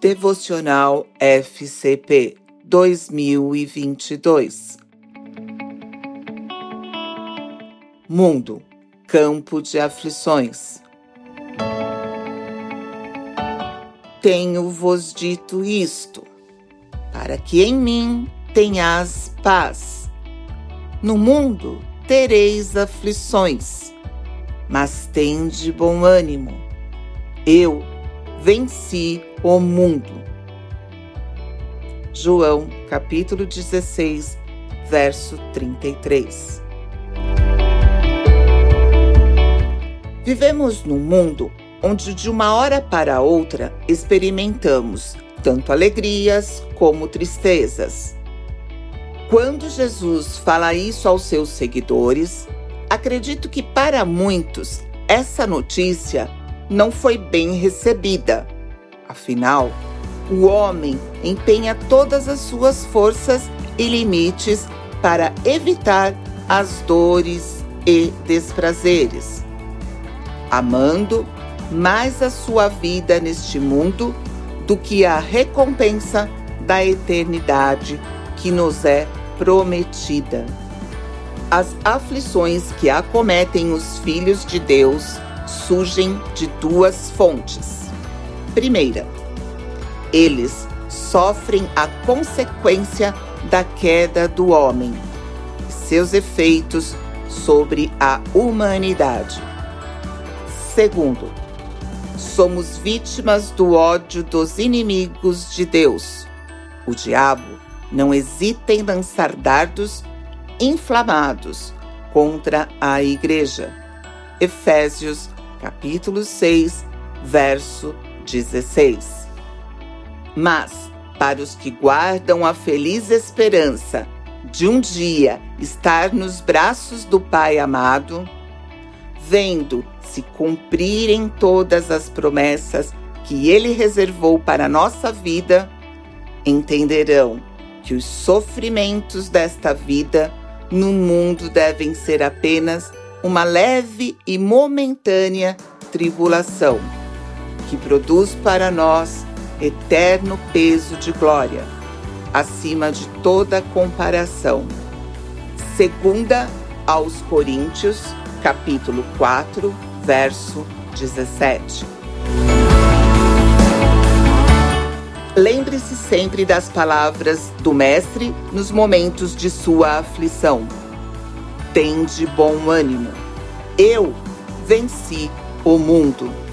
Devocional FCP 2022 Mundo Campo de aflições. Tenho-vos dito isto, para que em mim tenhas paz. No mundo tereis aflições, mas tende bom ânimo. Eu venci o mundo. João, capítulo 16, verso 33. Vivemos num mundo onde de uma hora para outra experimentamos tanto alegrias como tristezas. Quando Jesus fala isso aos seus seguidores, acredito que para muitos essa notícia não foi bem recebida. Afinal, o homem empenha todas as suas forças e limites para evitar as dores e desprazeres, amando mais a sua vida neste mundo do que a recompensa da eternidade que nos é prometida. As aflições que acometem os filhos de Deus surgem de duas fontes. Primeira, eles sofrem a consequência da queda do homem e seus efeitos sobre a humanidade. Segundo, somos vítimas do ódio dos inimigos de Deus. O diabo não hesita em lançar dardos inflamados contra a igreja. Efésios, capítulo 6, verso 16. Mas, para os que guardam a feliz esperança de um dia estar nos braços do Pai amado, vendo se cumprirem todas as promessas que Ele reservou para a nossa vida, entenderão que os sofrimentos desta vida no mundo devem ser apenas uma leve e momentânea tribulação, que produz para nós eterno peso de glória, acima de toda comparação. Segunda aos Coríntios, capítulo 4, verso 17. Lembre-se sempre das palavras do Mestre nos momentos de sua aflição. Tende bom ânimo. Eu venci o mundo.